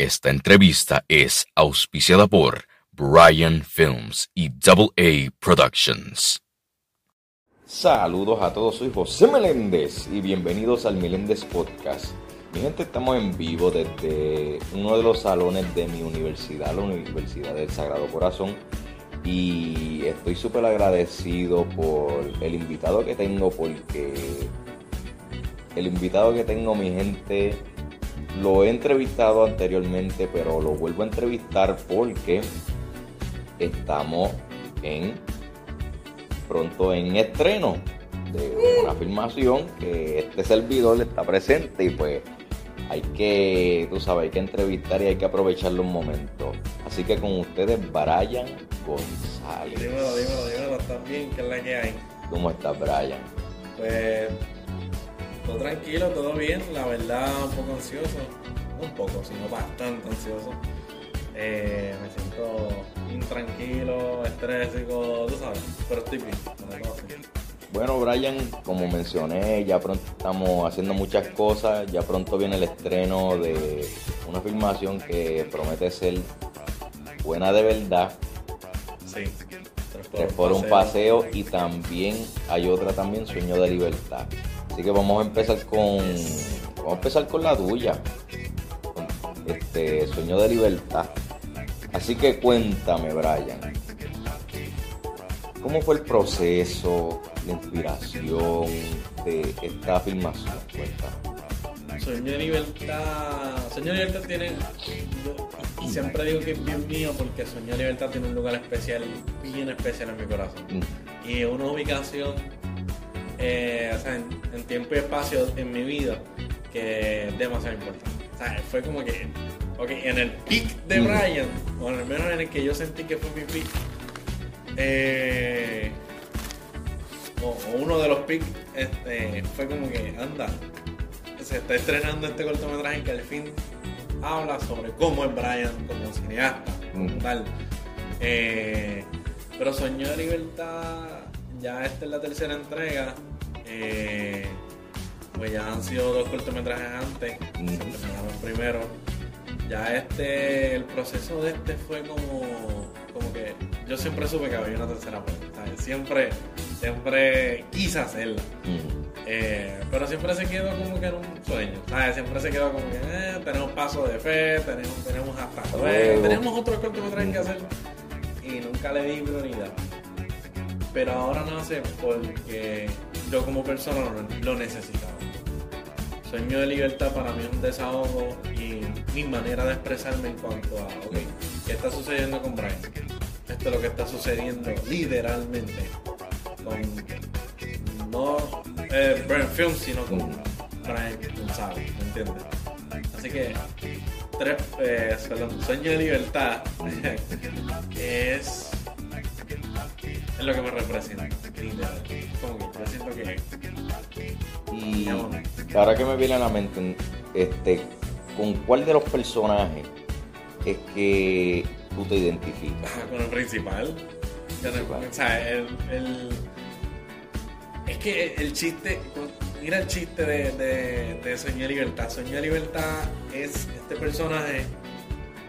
Esta entrevista es auspiciada por Brian Films y Double A Productions. Saludos a todos, soy José Meléndez y bienvenidos al Meléndez Podcast. Mi gente, estamos en vivo desde uno de los salones de mi universidad, la Universidad del Sagrado Corazón. Y estoy súper agradecido por el invitado que tengo porque el invitado que tengo, mi gente, lo he entrevistado anteriormente, pero lo vuelvo a entrevistar porque estamos en pronto en estreno de una filmación que este servidor está presente y pues hay que, tú sabes, hay que entrevistar y hay que aprovecharlo un momento. Así que con ustedes, Brian González. Dímelo, dímelo, dímelo, también, ¿qué es la que hay? ¿Cómo estás, Brian? Pues todo tranquilo, todo bien, la verdad un poco ansioso, no un poco, sino bastante ansioso. Eh, me siento intranquilo, estrésico, tú sabes, pero estoy bien, Bueno, Brian, como mencioné, ya pronto estamos haciendo muchas cosas, ya pronto viene el estreno de una filmación que promete ser buena de verdad. Sí. Tres por un paseo y también hay otra también, Sueño de Libertad. Así que vamos a empezar con. Vamos a empezar con la tuya. Este sueño de libertad. Así que cuéntame, Brian. ¿Cómo fue el proceso, la inspiración de esta filmación? Cuéntame. Sueño de libertad. Sueño de libertad tiene. siempre digo que es bien mío porque Sueño de libertad tiene un lugar especial, bien especial en mi corazón. Mm. Y una ubicación eh, o sea, en, tiempo y espacio en mi vida que es demasiado importante. O sea, fue como que, ok, en el peak de Brian, o al menos en el que yo sentí que fue mi peak, eh, o, uno de los peaks, este, fue como que, anda, se está estrenando este cortometraje que al fin habla sobre cómo es Brian como cineasta, como tal. Eh, pero Sueño de Libertad, ya esta es la tercera entrega. Eh, pues ya han sido dos cortometrajes antes, se terminaron primero. Ya este, el proceso de este fue como, como que yo siempre supe que había una tercera parte, Siempre, siempre quise hacerla. Eh, pero siempre se quedó como que en un sueño, Siempre se quedó como que eh, tenemos paso de fe, tenemos, tenemos hasta tenemos otro cortometraje que hacer y nunca le di prioridad. Pero ahora no sé porque yo como persona lo, necesitaba. Sueño de libertad para mí es un desahogo y mi manera de expresarme en cuanto a, ok, ¿qué está sucediendo con Brian? Esto es lo que está sucediendo literalmente con no eh, Brian Film, sino con Brian González, ¿me entiendes? Así que tres, eh, Sueño de libertad es es lo que me representa. Como que yo siento que. Y ahora que me viene a la mente, este, ¿con cuál de los personajes es que tú te identificas? Con el principal. O sea, el, el, es que el chiste, mira el chiste de, de, de de Libertad. De Libertad es este personaje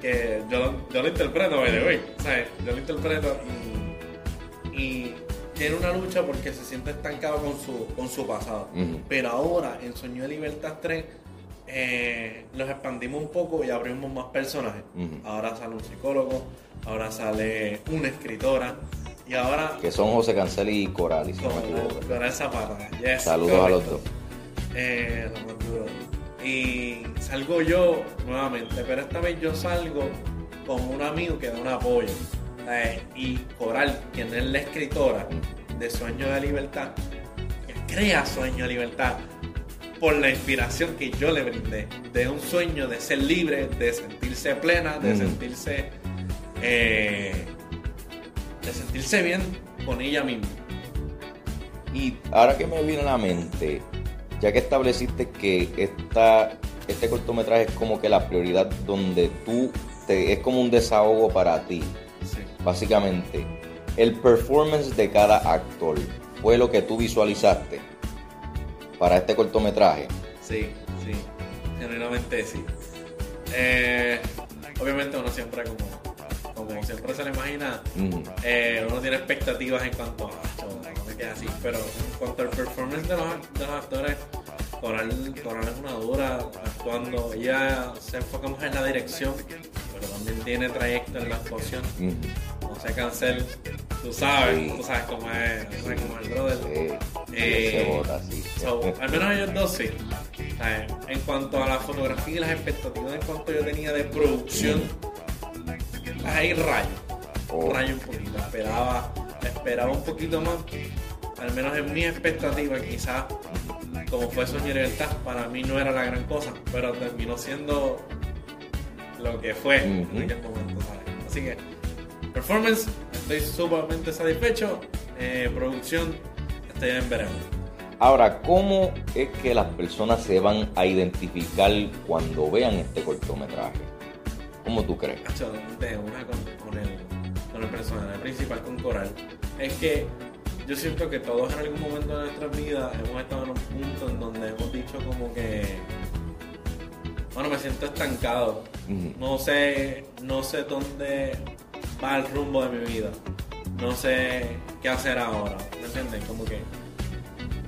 que yo, yo lo interpreto, by the way. O sea, yo lo interpreto y tiene una lucha porque se siente estancado con su, con su pasado. Pero ahora, en Sueño de Libertad 3, eh, los expandimos un poco y abrimos más personajes. Ahora sale un psicólogo, ahora sale una escritora. Y ahora. Que son José Cancel y Coral, y Coral Zapata. Saludos a los dos. Eh, y salgo yo nuevamente, pero esta vez yo salgo con un amigo que da un apoyo. Eh, y Coral, quien es la escritora de Sueño de Libertad, que crea Sueño de Libertad por la inspiración que yo le brindé, de un sueño de ser libre, de sentirse plena, de sentirse eh, de sentirse bien con ella misma. Y ahora que me viene a la mente, ya que estableciste que esta, este cortometraje es como que la prioridad donde tú te, es como un desahogo para ti básicamente, el performance de cada actor fue lo que tú visualizaste para este cortometraje. Sí, sí, generalmente sí. Eh, obviamente uno siempre como como siempre se le imagina, eh, uno tiene expectativas en cuanto a "Acho, no me queda así, pero en cuanto al performance de los, de los actores, Coral, Coral es una dura actuando, ella se enfoca más en la dirección, pero también tiene trayecto en la actuación, no se cancel, tú sabes, Sí. tú sabes cómo es, tú sabes cómo es el brother. Sí, Eh, se bota así. So, al menos ellos dos sí. En cuanto a la fotografía y las expectativas en cuanto yo tenía de producción, ahí rayo. Oh. Rayo un poquito. Esperaba, esperaba un poquito más. Al menos en mis expectativas, quizás como fue y Libertad, para mí no era la gran cosa, pero terminó siendo lo que fue en aquel momento. ¿sabes? Así que, performance, estoy sumamente satisfecho. Eh, producción, estoy en verano. Ahora, ¿cómo es que las personas se van a identificar cuando vean este cortometraje? ¿Cómo tú crees? De una con, con el, con el personaje principal, con Coral, es que yo siento que todos en algún momento de nuestras vidas hemos estado en un punto en donde hemos dicho como que, bueno, me siento estancado, No sé, no sé dónde va el rumbo de mi vida, no sé qué hacer ahora, ¿me entiendes? Como que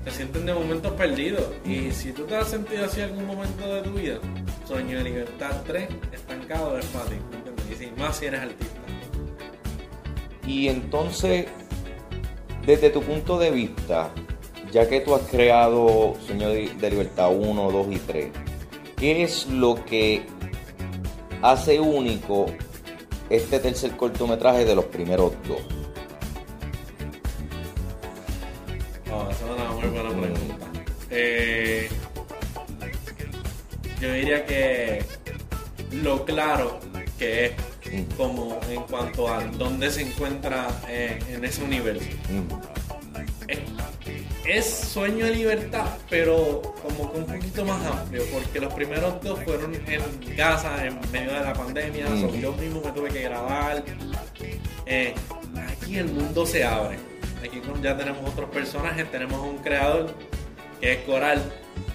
te sienten de momentos perdidos y si tú te has sentido así en algún momento de tu vida, Sueño de Libertad 3, estancado es para ti, ¿me entiendes? Y si, más si eres artista. Y entonces, desde tu punto de vista, ya que tú has creado Sueño de de Libertad 1, 2 y 3, ¿qué es lo que hace único este tercer cortometraje de los primeros dos? Oh, esa es una muy buena pregunta. Eh, yo diría que lo claro que es Mm. como en cuanto a dónde se encuentra eh, en ese universo. Ujú. Es, sueño de libertad, pero como que un poquito más amplio, porque los primeros dos fueron en casa, en medio de la pandemia, Mm. so, yo mismo me tuve que grabar. Eh, aquí el mundo se abre. Aquí ya tenemos otros personajes, tenemos un creador que es Coral,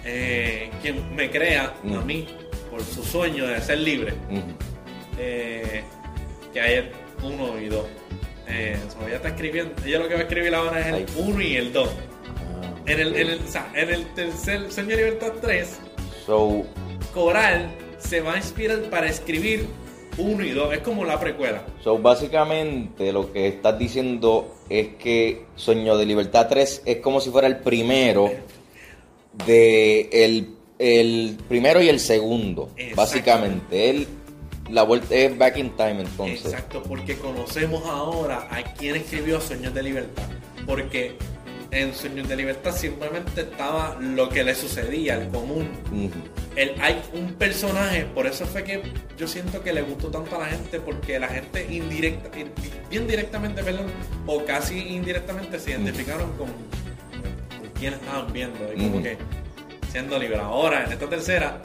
eh, quien me crea a Mm. mí por su sueño de ser libre Ujú. eh, que hay uno y dos. Eh, so, ella está escribiendo, ella lo que va a escribir ahora es el Ay. 1 y el 2. En el, ok. en el, o sea, en el tercer Sueño de Libertad 3, So, Coral se va a inspirar para escribir 1 y 2. Es como la precuela. So, básicamente lo que estás diciendo es que Sueño de Libertad 3 es como si fuera el primero de el, el primero y el segundo. Básicamente, él la vuelta es back in time entonces. Exacto, porque conocemos ahora a quien escribió Sueños de Libertad. Porque en Sueños de Libertad simplemente estaba lo que le sucedía, el común. El- hay un personaje, por eso fue que yo siento que le gustó tanto a la gente, porque la gente indirecta, bien directamente, perdón, o casi indirectamente se identificaron con, con quién estaban viendo. Y como que siendo libre. Ahora, en esta tercera,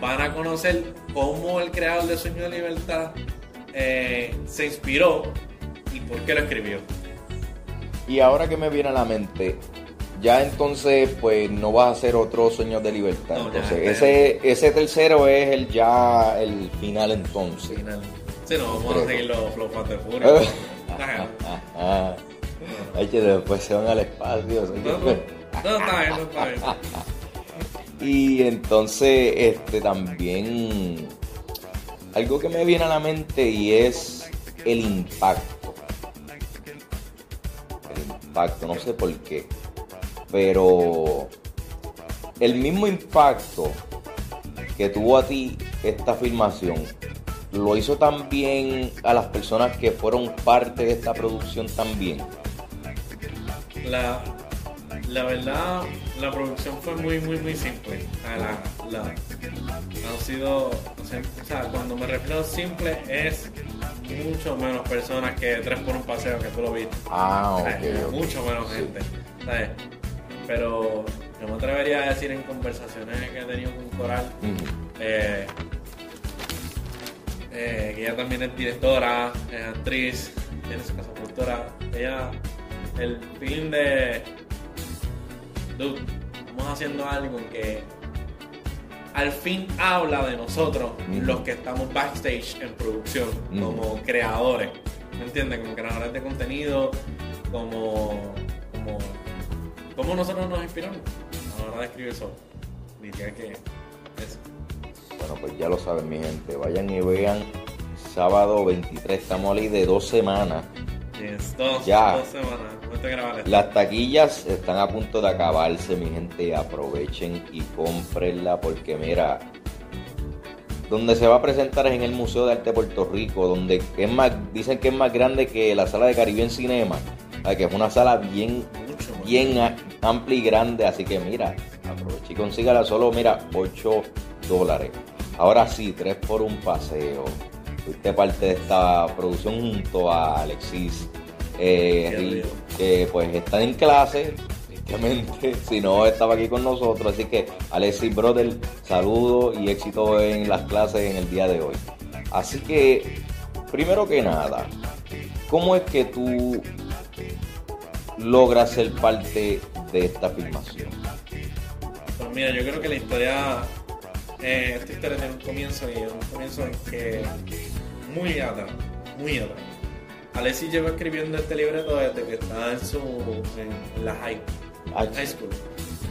van a conocer cómo el creador de Sueño de Libertad eh, se inspiró y por qué lo escribió. Y ahora que me viene a la mente, ya entonces pues no vas a hacer otro Sueños de Libertad. No, entonces, ya. ese, ese tercero es el ya el final entonces. Final. Sí, no, vamos a seguir los, los Fast and Furious. Ajá. Ah, Ay, que después se van al espacio. No, no, no, está bien, no está bien. Y entonces, este también algo que me viene a la mente y es el impacto. No sé por qué. Pero el mismo impacto que tuvo a ti esta filmación, lo hizo también a las personas que fueron parte de esta producción también. La, la verdad, la producción fue muy, muy, muy simple. La- la- han sido, cuando me refiero simple, es mucho menos personas que tres por un paseo que tú lo viste. Ah, ok. Mucho menos Sí. gente. ¿sabes? Pero yo me atrevería a decir en conversaciones que he tenido con Coral, eh, eh, que ella también es directora, es actriz, tiene su casa productora. Ella, el fin de. Dude, estamos haciendo algo que al fin habla de nosotros, los que estamos backstage en producción, como creadores. ¿Me entiendes? Como creadores de contenido, como, como, como nosotros nos inspiramos a la hora de escribir solo. Diría que eso. Bueno, pues ya lo saben, mi gente. Vayan y vean sábado 23. Estamos ahí de dos semanas. Yes, dos, Ya. dos semanas. Las taquillas están a punto de acabarse, mi gente. Aprovechen y cómprenla porque mira, donde se va a presentar es en el Museo de Arte de Puerto Rico, donde es más, dicen que es más grande que la sala de Caribbean Cinema, o sea, que es una sala bien, Mucho bien a- amplia y grande, así que mira, aproveche y consígala solo, mira, 8 dólares. Ahora sí, 3 por un paseo. Fuiste parte de esta producción junto a Alexis, eh, que pues están en clase, tristemente, si no estaba aquí con nosotros, así que Alexis Brother, saludo y éxito en las clases en el día de hoy. Así que, primero que nada, ¿cómo es que tú logras ser parte de esta filmación? Pues mira, yo creo que la historia, eh, esta historia tiene un comienzo y un comienzo que muy atrás, muy atrás. Alexis lleva escribiendo este libreto desde que estaba en su en, la high, Ay, high school.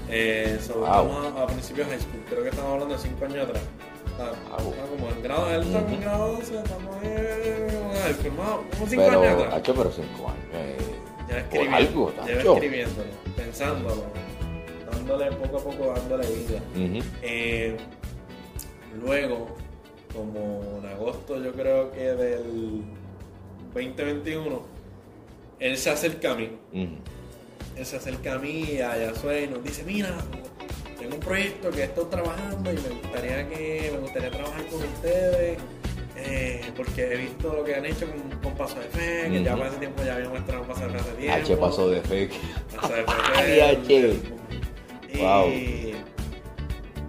Eh, so, Wow. estamos a, a principios de high school, creo que estamos hablando de 5 años atrás. Está, Wow. está como en grado, él está en grado 11, estamos en high school, más, como 5 pero, años atrás. Hacho, pero cinco años. eh, por escribiendo, algo, lleva escribiéndolo, pensándolo, dándole poco a poco, dándole vida. Ujú. Eh, luego, como en agosto, yo creo que del 2021, él se acerca a mí. Él se acerca a mí y a Yasue y nos dice: Mira, tengo un proyecto que estoy trabajando y me gustaría que me gustaría trabajar con ustedes. eh, porque he visto lo que han hecho con, con Paso de Fe, que ya para ese tiempo ya había mostrado Paso de Fe hace tiempo. H pasó de fe. Paso de Fe. H. Y, Wow.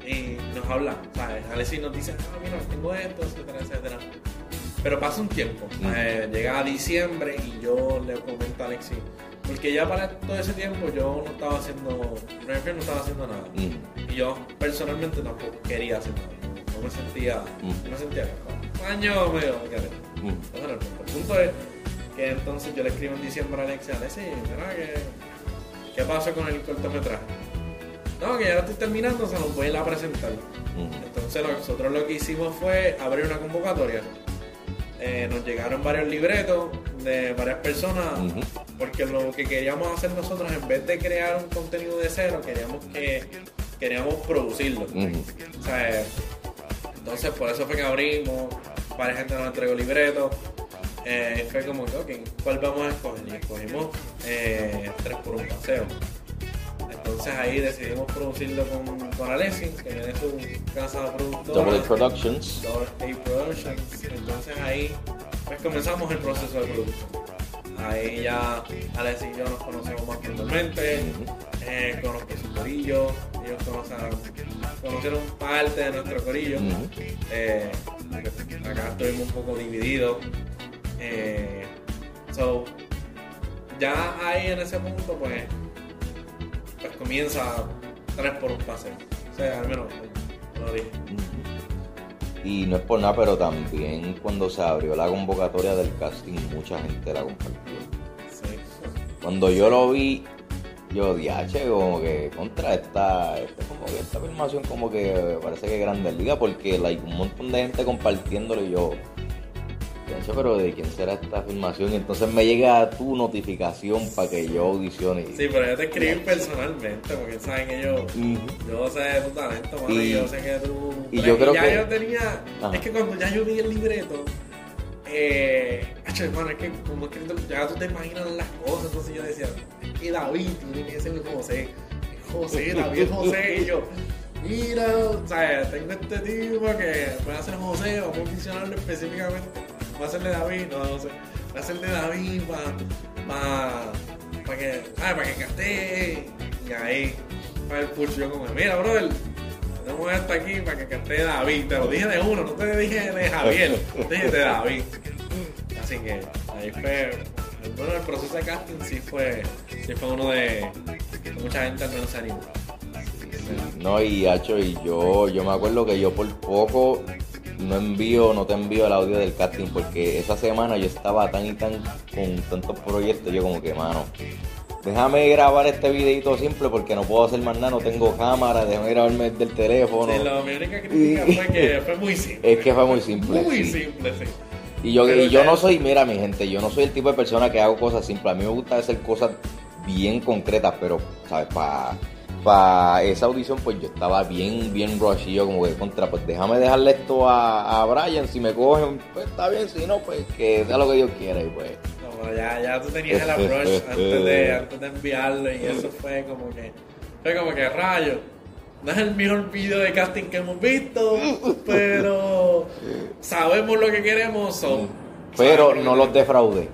y nos habla, ¿sabes? Alexis nos dice, ah, mira, tengo esto, etcétera, etcétera. Pero pasa un tiempo, Mm. eh, llega a diciembre y yo le comento a Alexis, porque ya para todo ese tiempo yo no estaba haciendo, no no estaba haciendo nada. Ujú. Y yo personalmente tampoco quería hacer nada. No me sentía, Mm. no me sentía año medio, era el punto. Es que entonces yo le escribo en diciembre a Alexis, Alexis, mira que, ¿qué pasó con el cortometraje? No, que ya lo estoy terminando, se los voy a ir a presentar. Entonces nosotros lo que hicimos fue abrir una convocatoria. Eh, nos llegaron varios libretos de varias personas, porque lo que queríamos hacer nosotros, en vez de crear un contenido de cero, queríamos que queríamos producirlo. Ujú. O sea, entonces por eso fue que abrimos, varias gente nos entregó libretos. Eh, fue como que, ok, ¿cuál vamos a escoger? Y escogimos eh, tres por un paseo. Entonces ahí decidimos producirlo con, con Alexis, que tiene su casa de productora. Double A Productions. Double A Productions. Entonces ahí pues comenzamos el proceso de producción. Ahí ya Alexis y yo nos conocemos más Ujú. eh, conozco su corillo, ellos conocen- conocieron parte de nuestro corillo. Eh, acá estuvimos un poco divididos. Eh, so, ya ahí en ese punto, pues, pues comienza tres por un paseo. O sea, al menos lo dije. Y no es por nada, pero también cuando se abrió la convocatoria del casting, mucha gente la compartió. Sí. Cuando yo lo vi, yo dije, como que contra esta, esta, como que esta filmación como que parece que es grande liga porque like, un montón de gente compartiéndolo y yo, "Diache, pero de quién será esta filmación y entonces me llega tu notificación para que yo audicione. y- Sí, pero yo te escribí personalmente porque saben yo, Ujú. yo sé de tu talento, mano, y, yo sé que tú. y yo creo ya que- yo tenía. Ajá. Es que cuando ya yo vi el libreto, eh. acho, hermano, es que como escrito, ya tú te imaginas las cosas, entonces yo decía, es que David tiene que ser José. José, David José, y yo. Mira, o sea, tengo este tipo que puede hacer José, vamos a mencionarlo específicamente. Va a hacerle David, no, no sé. Va a hacerle David para para que, ah, para que cante. Y ahí, para el push, yo como, mira, brother, tenemos esto aquí para que cante David. Te lo dije de uno, no te dije de Javier, te dije de David. Así que ahí fue, bueno, el proceso de casting sí fue, sí fue uno de, mucha gente no se animó. No, y Hacho, y yo, yo me acuerdo que yo por poco no envío, no te envío el audio del casting porque esa semana yo estaba tan y tan con tantos proyectos, yo como que, mano, déjame grabar este videito simple porque no puedo hacer más nada, no tengo cámara, déjame grabarme del teléfono. Sí, la única crítica fue que fue muy simple. Es que fue muy simple. Muy simple, sí. Y yo, y yo no soy, mira mi gente, yo no soy el tipo de persona que hago cosas simples. A mí me gusta hacer cosas bien concretas, pero, ¿sabes? Para para esa audición, pues yo estaba bien, bien rush yo como que contra, pues déjame dejarle esto a, a Brian, si me cogen, pues está bien, si no, pues que sea lo que Dios quiera y pues. No, ya, ya tú tenías el approach antes de, antes de enviarlo y eso fue como que, fue como que rayo. No es el mejor video de casting que hemos visto, pero sabemos lo que queremos. pero no los defraudé.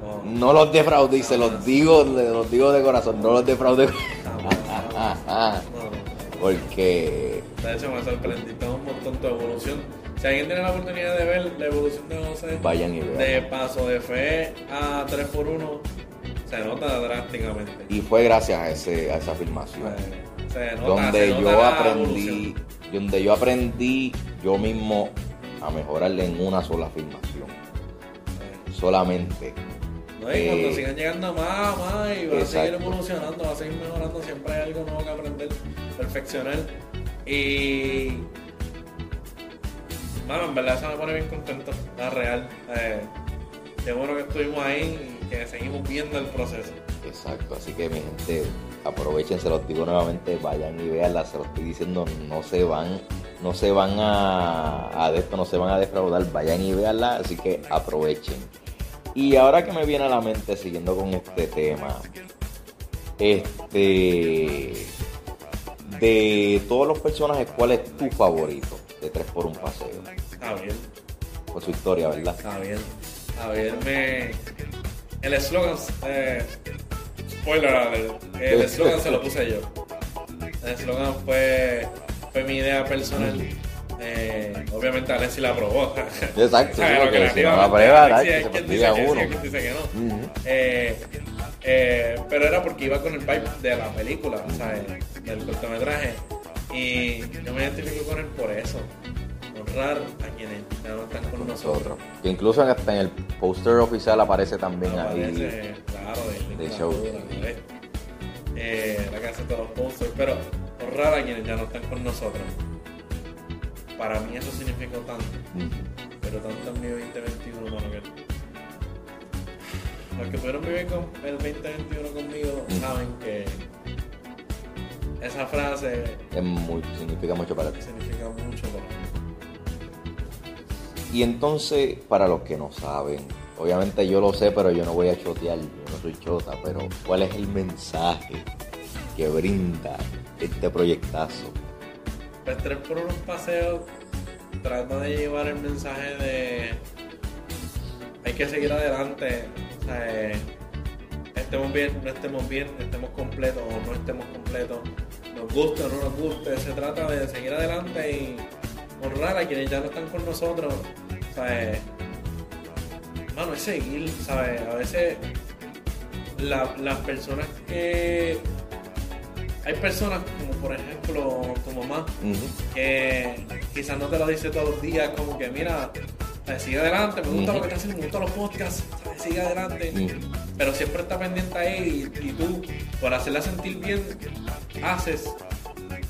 No. no los defraudé y se los digo, los digo de corazón, no los defraudé. Porque. De hecho, me sorprendí un montón tu evolución. Si alguien tiene la oportunidad de ver la evolución de José, vayan y vean. De paso de fe a 3x1, se nota drásticamente. Y fue gracias a, ese, a esa filmación. Se, nota, donde yo aprendí, donde yo aprendí yo mismo a mejorarle en una sola filmación. Solamente y cuando eh, sigan llegando más, más, y va a seguir evolucionando, va a seguir mejorando, siempre hay algo nuevo que aprender, perfeccionar. Y. Bueno, en verdad eso me pone bien contento, la real. Eh, bueno que estuvimos ahí y que seguimos viendo el proceso. Exacto, así que mi gente, aprovechen, se los digo nuevamente, vayan y veanla, se los estoy diciendo, no se van, no se van a, a esto, no se van a defraudar, vayan y veanla, así que aprovechen. Y ahora que me viene a la mente, siguiendo con este tema, este. De todos los personajes, ¿cuál es tu favorito de Tres por un Paseo? Javier. Por su historia, ¿verdad? Javier. Javier me. El eslogan. Eh... Spoiler El eslogan se lo puse yo. El eslogan fue, fue mi idea personal. Eh, obviamente Alexi la aprobó. Exacto, sí, porque si no la prueba, se uno. dice que no. eh, eh, pero era porque iba con el vibe de la película, ¿sabes? Del cortometraje. Y yo me identifico con él por eso. Honrar a quienes ya no están con nosotros. Que incluso hasta en el póster oficial aparece también aparece, ahí. Claro, de, de show. Eh, la que hace todos los posters. Pero honrar a quienes ya no están con nosotros para mí eso significó tanto. Pero tanto en mi 2021, mano, que los que pudieron vivir con el 2021 conmigo saben que esa frase significa mucho para ti. Significa mucho para mí. Y entonces, para los que no saben, obviamente yo lo sé, pero yo no voy a chotear, yo no soy chota, pero ¿cuál es el mensaje que brinda este proyectazo? Tres por unos paseos trata de llevar el mensaje de hay que seguir adelante. estemos bien, no estemos bien, estemos completos o no estemos completos, nos guste o no nos guste. Se trata de seguir adelante y honrar a quienes ya no están con nosotros. ¿sabes? Mano, es seguir, ¿sabes? A veces las personas que hay personas como por ejemplo tu mamá que quizás no te lo dice todos los días como que mira sigue adelante me gusta lo que estás haciendo me gustan los podcasts sigue adelante pero siempre está pendiente ahí y, tú por hacerla sentir bien haces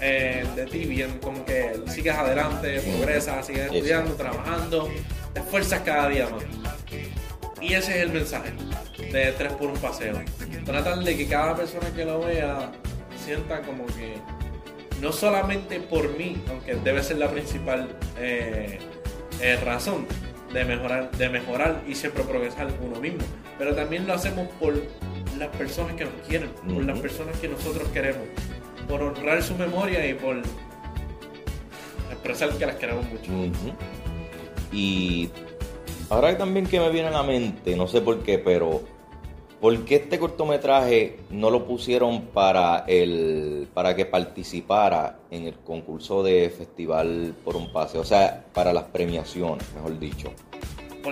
eh, de ti bien como que sigues adelante progresas sigues estudiando trabajando te esfuerzas cada día más. Y ese es el mensaje de tres por un paseo. Tratar de que cada persona que lo vea sienta como que no solamente por mí, aunque debe ser la principal eh, eh, razón de mejorar, de mejorar y siempre progresar uno mismo, pero también lo hacemos por las personas que nos quieren, por las personas que nosotros queremos, por honrar su memoria y por expresar que las queremos mucho. Y ahora también que me viene a la mente, no sé por qué, pero ¿Por qué este cortometraje no lo pusieron para el para que participara en el concurso de festival por un pase? O sea, para las premiaciones, mejor dicho.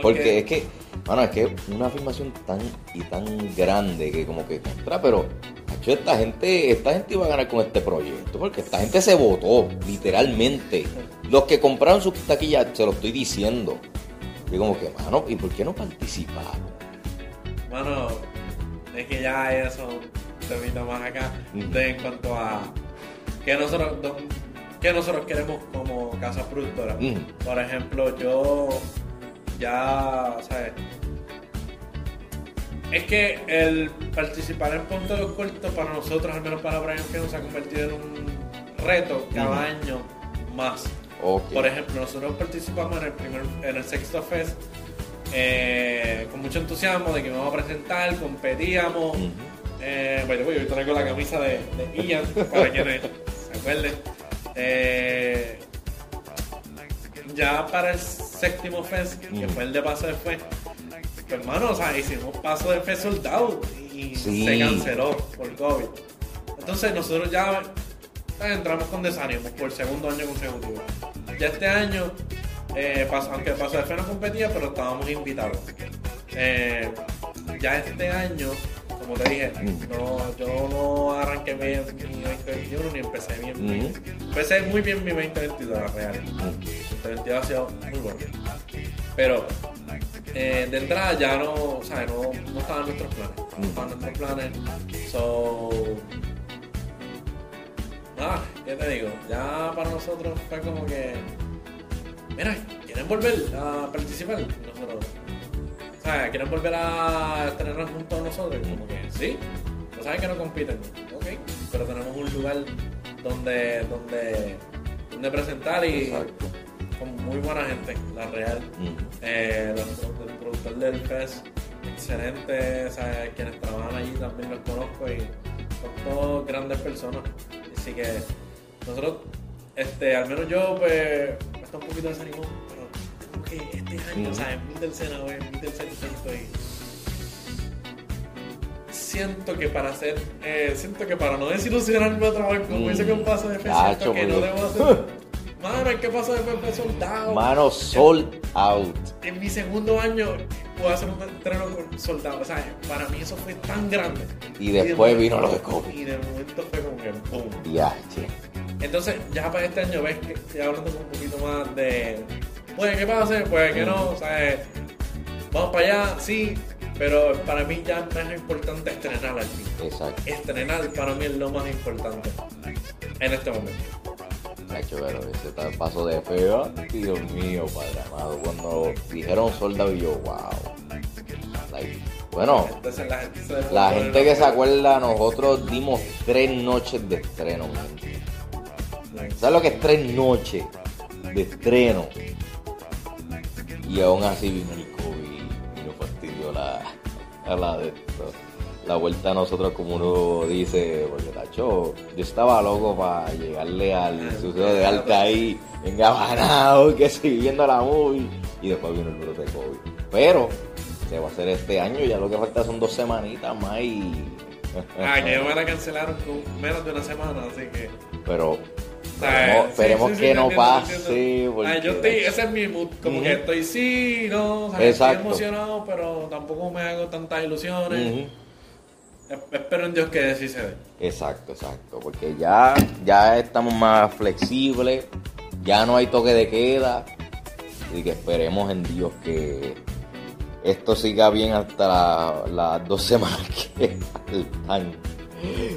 Porque es que, bueno, es que una filmación tan y tan grande que como que contra, pero Hacho, esta gente, esta gente iba a ganar con este proyecto, porque esta gente se votó, literalmente. Los que compraron sus taquillas, se lo estoy diciendo. Y como que, mano, ¿y por qué no participaron? Mano, es que ya eso te más acá en cuanto a que nosotros que nosotros queremos como casa productora. Por ejemplo, yo ya, ¿sabes? Es que el participar en punto de corto para nosotros, al menos para Brian Film, se ha convertido en un reto cada año más. Por ejemplo, nosotros participamos en el primer, en el sexto fest eh, con mucho entusiasmo de que íbamos a presentar, competíamos. Ujú. Eh, by the way, hoy traigo la camisa de, de Ian para quienes se acuerden. Eh, ya para el séptimo fest, que Ujú. fue el de paso de fe, pues hermano, o sea, hicimos paso de fe soldado y Sí. se canceló por COVID. Entonces nosotros ya eh, entramos con desánimo por segundo año consecutivo. Ya este año, eh, paso- aunque el paso de fe no competía, pero estábamos invitados. Eh, ya este año, como te dije, Mm. no, yo no arranqué bien mi 2021 ni empecé bien. mi- Ujú. Empecé muy bien mi 2022, la real. Ujú. 2022 ha sido muy bueno. Pero eh, de entrada ya no, o sea, no, no estaban nuestros planes. No estaban nuestros planes. So. Ah, ¿qué te digo? Ya para nosotros fue como que. Mira, ¿quieren volver a participar? Nosotros. O sea, ¿quieren volver a estrenar junto a nosotros? Como que sí. Pero saben que no compiten. Ok. Pero tenemos un lugar donde, donde, donde presentar y Exacto. con muy buena gente, la real. Ujú. Eh, los- el productor del fest, excelente, o sea, quienes trabajan allí también los conozco y son todos grandes personas. Así que nosotros, este, al menos yo, pues, está un poquito desanimado, pero tengo que este año, o sea, es mi tercera vez, mi tercer intento y siento que para hacer, eh, siento que para no desilusionarme otra vez, como Mm. hice con Paso de Fe, Tacho, siento que no debo hacer. Mano, es que Paso de Fe fue soldado. Mano, sold out. En mi segundo año puedo hacer un estreno con soldado. O sea, para mí eso fue tan grande. Y después de vino lo de COVID. Y de momento fue como que boom. Ya, che. Entonces, ya para este año ves que estoy hablando un poquito más de. Puede que pase, puede que no. O sea, eh, vamos para allá, sí. Pero para mí ya no es importante estrenar al. Exacto. Estrenar para mí es lo más importante en este momento. Nacho, pero ese paso de feo, Dios mío, padre amado. Cuando dijeron soldado, y yo, wow. Like, bueno, Entonces la gente se la gente que se acuerda, nosotros dimos tres noches de estreno, man. ¿Sabes lo que es tres noches de estreno? Y aún así vino el COVID y nos fastidió la, a la de esto. La vuelta a nosotros, como uno dice, porque tacho, yo estaba loco para llegarle al suceder de alta ahí, engabanado, que sí, viendo la movie. Y después vino el brote de COVID. Pero se va a hacer este año, ya lo que falta son dos semanitas más y. Ah, que me la cancelaron con menos de una semana, así que. Pero sea, esperemos, sí, esperemos sí, sí, que no pase. entiendo. Porque, Ah, yo estoy, ese es mi mood, como que estoy sí, no, o sea, estoy emocionado, pero tampoco me hago tantas ilusiones. Espero en Dios que sí se dé. Exacto, exacto. Porque ya, ya estamos más flexibles, ya no hay toque de queda. Así que esperemos en Dios que esto siga bien hasta la- las dos semanas que faltan.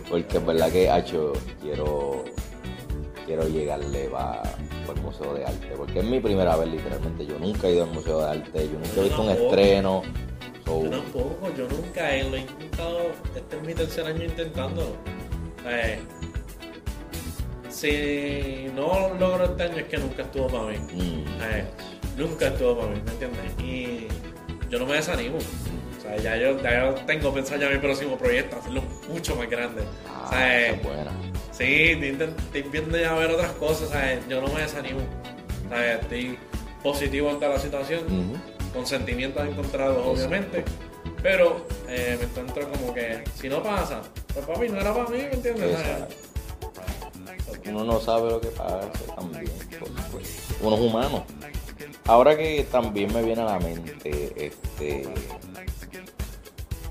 Porque es verdad que, hacho, quiero, quiero llegarle para el Museo de Arte. Porque es mi primera vez, literalmente. Yo nunca he ido al Museo de Arte, yo nunca he visto un estreno. So, Yo tampoco, yo nunca he, lo he intentado, este es mi tercer año intentándolo. Eh, si no logro este año es que nunca estuvo para mí. mm, Eh, nunca estuvo para mí, ¿me entiendes? Y yo no me desanimo. O sea, ya yo, ya yo tengo pensado ya mi próximo proyecto, hacerlo mucho más grande. ah, o sea, esa eh, es buena. Sí, estoy, estoy viendo ya ver otras cosas, ¿sabes? Yo no me desanimo. ¿sabes? Estoy positivo ante la situación, con sentimientos encontrados, obviamente. Pero eh, me encuentro como que, si no pasa, pues para mí no era para mí, ¿me entiendes? Uno no sabe lo que pasa también. pues, uno es humano. Ahora que también me viene a la mente, este.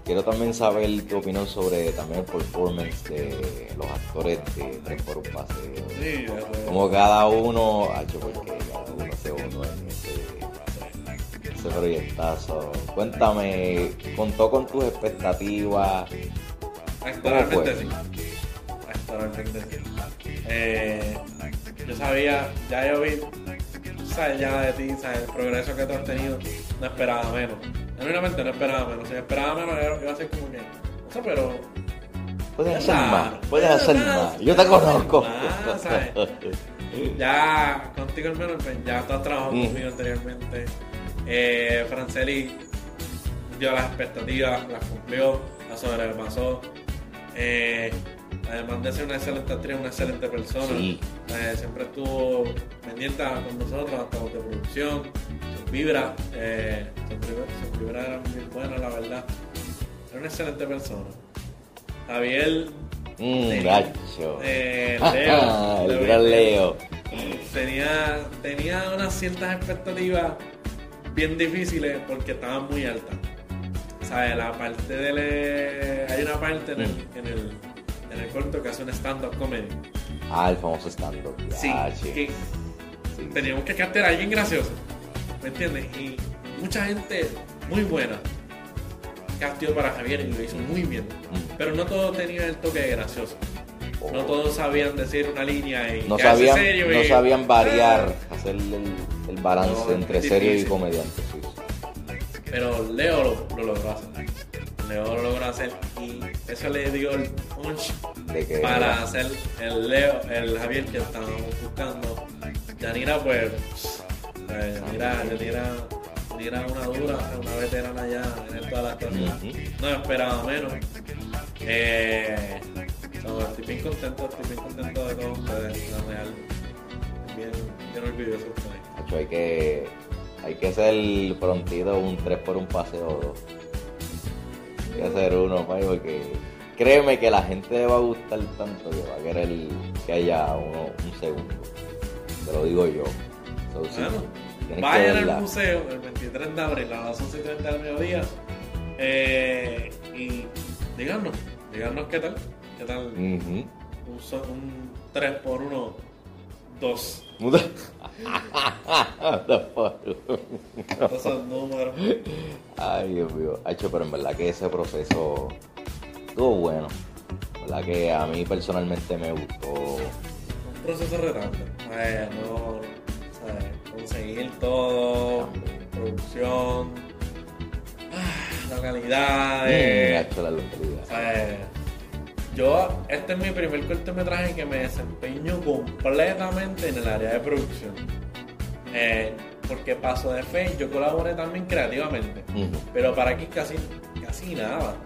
Quiero también saber tu opinión sobre también el performance de los actores de por un Paseo. Sí, Como cada uno, hacho, porque cada uno se uno en ese, ese proyectazo. Cuéntame, ¿contó con tus expectativas? Actualmente sí. Actualmente sí. Eh, yo sabía, ya yo vi, sabes ya de ti, sabes, el progreso que tú has tenido, no esperaba menos. Genuinamente no esperaba menos. Si esperaba menos, iba a ser como que, o sea, pero Puedes hacer más, puedes hacer más. Yo te conozco. ¿sabes? ya contigo menos, pues, ya tú has trabajado Mm. conmigo anteriormente. Eh, Franceli dio las expectativas, las cumplió, las sobrepasó. Eh, además de ser una excelente actriz, una excelente persona. Sí. Eh, siempre estuvo pendiente con nosotros, hasta los de producción, sus vibras, eh, sus vibras, eran muy buenas, la verdad. Era una excelente persona. Javier Mm, gacho. eh, Leo, el Leo gran Leo. tenía, tenía unas ciertas expectativas bien difíciles porque estaban muy altas. ¿Sabes? La parte de... Hay una parte en el, Mm. en el, en el corto que hace un stand-up comedy. Ah, el famoso stand-up. Sí, que Sí. teníamos que captar a alguien gracioso. ¿Me entiendes? Y mucha gente muy buena casteó para Javier y lo hizo muy bien. Mm. Pero no todos tenían el toque de gracioso. No Oh. todos sabían decir una línea y No sabían, serio no sabían variar, hacer el, el balance No, entre serio y comediante. Sí. Pero Leo lo, lo logró hacer. Leo lo logró hacer y eso le dio el punch para hacer el Leo, el Javier que estábamos buscando. Yanira, pues, eh, Yanira, Yanira, una dura, una veterana ya en toda la actuación. Ujú. No esperaba menos. Eh, estoy bien contento, estoy bien contento de todos ustedes, la real. Bien, bien orgulloso de ustedes. Hay que hay que hacer prontito un 3 por un paseo. Hay que hacer uno, pai, porque créeme que la gente le va a gustar tanto que va a querer que haya uno, un segundo. Te lo digo yo. So, sí, Bueno, que Vayan al museo el 23 de abril a las 11 y 30 del mediodía eh, y díganos, díganos qué tal, qué tal un, so- un 3 por 1 2 esos números. Ay, Dios mío. Hacho, pero en verdad que ese proceso estuvo bueno. En verdad que a mí personalmente me gustó. Un proceso retante. Eh, no. Conseguir todo, producción, ah, la calidad. Mm, hacho, la localidad. Yo, este es mi primer cortometraje que me desempeño completamente en el área de producción. Eh, porque paso de fe, yo colaboré también creativamente. Pero para aquí casi, casi nada.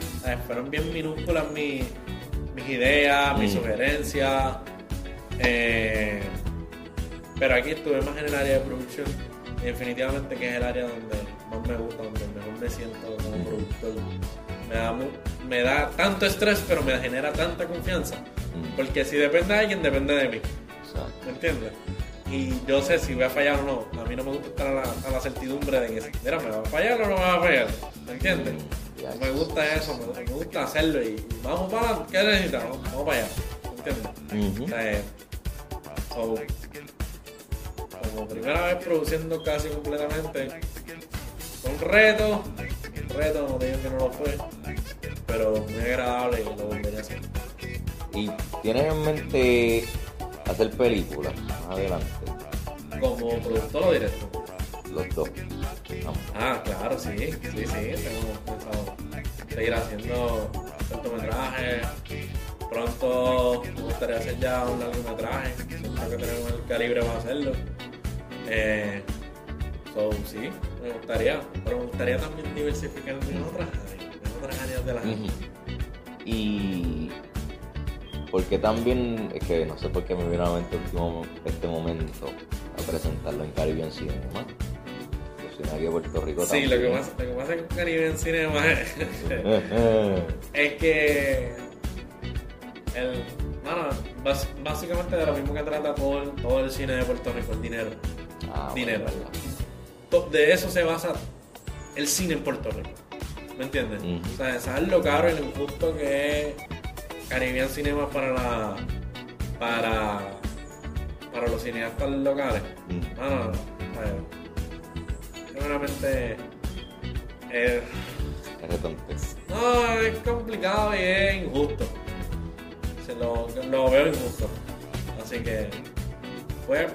Fueron bien minúsculas mis, mis ideas, mis sugerencias. Eh, pero aquí estuve más en el área de producción. Y definitivamente que es el área donde más me gusta, donde mejor me siento como productor. Me da, me da tanto estrés, pero me genera tanta confianza. Porque si depende de alguien, depende de mí. ¿Me entiendes? Y yo sé si voy a fallar o no. A mí no me gusta estar a la, a la certidumbre de que, mira, ¿me va a fallar o no me va a fallar? ¿Me entiendes? Me gusta eso, me, me gusta hacerlo y, vamos para. ¿Qué necesitamos? Vamos para allá. ¿Me entiendes? Ujú. O sea, eh, so, como primera vez produciendo casi completamente, fue un reto. Un reto, no digo que no lo fue, pero muy agradable y lo volvería a hacer. ¿Y tienes en mente hacer películas más adelante? Como productor o director. Los dos. Ah, claro, sí, sí, sí, tengo pensado seguir haciendo cortometrajes. Pronto me gustaría hacer ya un largometraje. Siento que tenemos el calibre para hacerlo. Eh, so, sí, me gustaría. Pero me gustaría también diversificarme en otras áreas, en otras áreas de la Ujú. Y porque también, es que no sé por qué me vino a la mente último, este momento a presentarlo en Caribbean Cinema. Aquí de Puerto Rico Sí, lo que, pasa, lo que pasa con Caribe en Cinema es, es que el, básicamente de lo mismo que trata todo el, todo el cine de Puerto Rico, el dinero. Ah, Dinero. De eso se basa el cine en Puerto Rico. ¿Me entiendes? O sea, sabes lo caro y lo injusto que es Caribbean Cinema para la. para. para los cineastas locales. Mm. No, no, no. O sea, Seguramente. eh, Es no, es complicado y es injusto. Se lo, lo veo injusto. Así que, pues,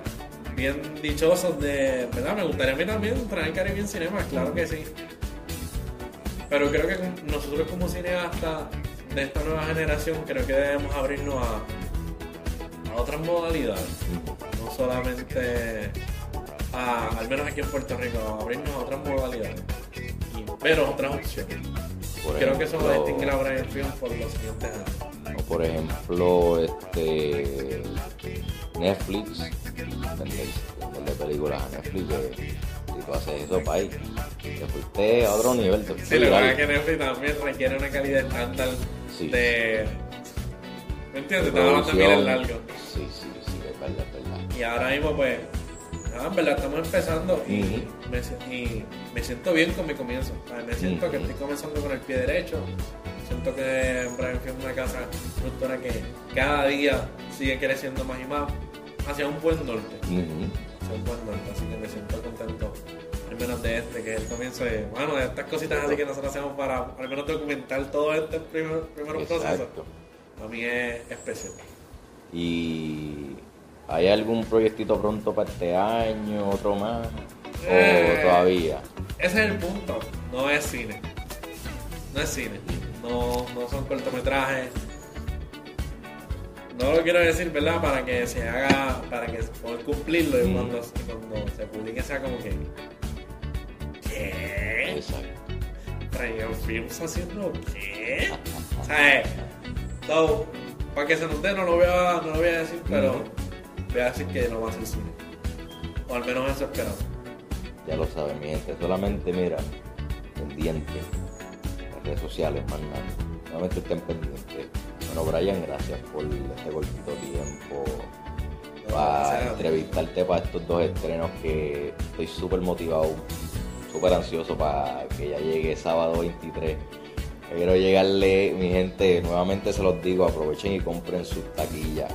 bien dichosos de. ¿Verdad? Me gustaría a mí también traer Caribbean Cinema, claro que sí. Pero creo que nosotros como cineastas de esta nueva generación, creo que debemos abrirnos a, a otras modalidades. No solamente a, al menos aquí en Puerto Rico, abrirnos a otras modalidades. Y ver otras opciones. Por Creo que eso va a distinguir a Brian Film por los siguientes años. O por ejemplo, este Netflix, vender vender películas a Netflix, si tú haces eso, país, te fuiste a otro nivel. Te Sí, lo que pasa es que Netflix también requiere una calidad estándar Sí. de. ¿Me entiendes? De Te hablando de miles largo. Sí, sí, sí, es verdad, es verdad. Y ahora mismo, pues, nada, en verdad estamos empezando y, me, si- y me siento bien con mi comienzo. Me siento que estoy comenzando con el pie derecho. Siento que Brian es una casa productora que cada día sigue creciendo más y más hacia un buen norte. Ujú. Hacia un buen norte. Así que me siento contento, al menos de este, que es el comienzo de, bueno, de estas cositas así que nosotros hacemos para al menos documentar todo este primer, primer proceso. Exacto. A mí es especial. ¿Y hay algún proyectito pronto para este año, otro más? Eh. ¿O todavía? Ese es el punto. No es cine. No es cine. No, no son cortometrajes. No lo quiero decir, ¿verdad? Para que se haga, para que poder cumplirlo y cuando, cuando se publique sea como que. ¿Qué? Exacto. Films haciendo qué? O sea, eh, so, para que se dé, no lo voy a, no lo voy a decir, pero voy a decir que no va a ser cine. O al menos eso esperamos. Ya lo saben, mi gente. Solamente mira, pendiente. Las redes sociales, más nada. Solamente estén pendientes. Bueno, Brian, gracias por este cortito tiempo. Para entrevistarte para estos dos estrenos que estoy súper motivado, súper ansioso para que ya llegue sábado 23. Quiero llegarle, mi gente, nuevamente se los digo, aprovechen y compren sus taquillas.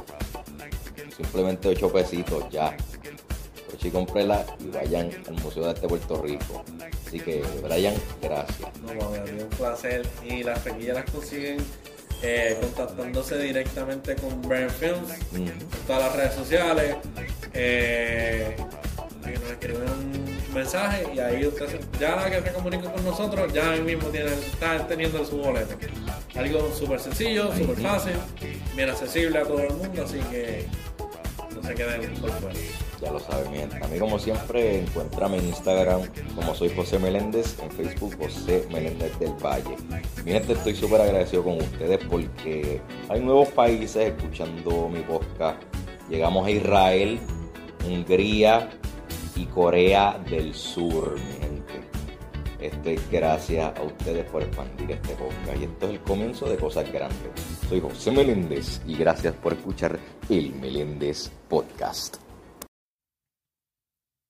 Simplemente 8 pesitos ya. Aprovechen y cómprenla y vayan al Museo de Arte de Puerto Rico. Así que, Brian, gracias. No, mami, un placer. Y las taquillas las consiguen eh, contactándose directamente con Brand Films todas las redes sociales. Eh, y nos escriben un mensaje y ahí ustedes, ya la que se comuniquen con nosotros, ya ahí mismo tienen, están teniendo su boleto. Algo súper sencillo, súper fácil, bien accesible a todo el mundo, así que no se queden por fuera. Ya lo saben, mi gente. A mí, como siempre, encuéntrame en Instagram como soy José Meléndez, en Facebook José Meléndez del Valle. Mi gente, estoy súper agradecido con ustedes porque hay nuevos países escuchando mi podcast. Llegamos a Israel, Hungría y Corea del Sur, mi gente. Esto es gracias a ustedes por expandir este podcast. Y esto es el comienzo de cosas grandes. Soy José Meléndez y gracias por escuchar el Meléndez Podcast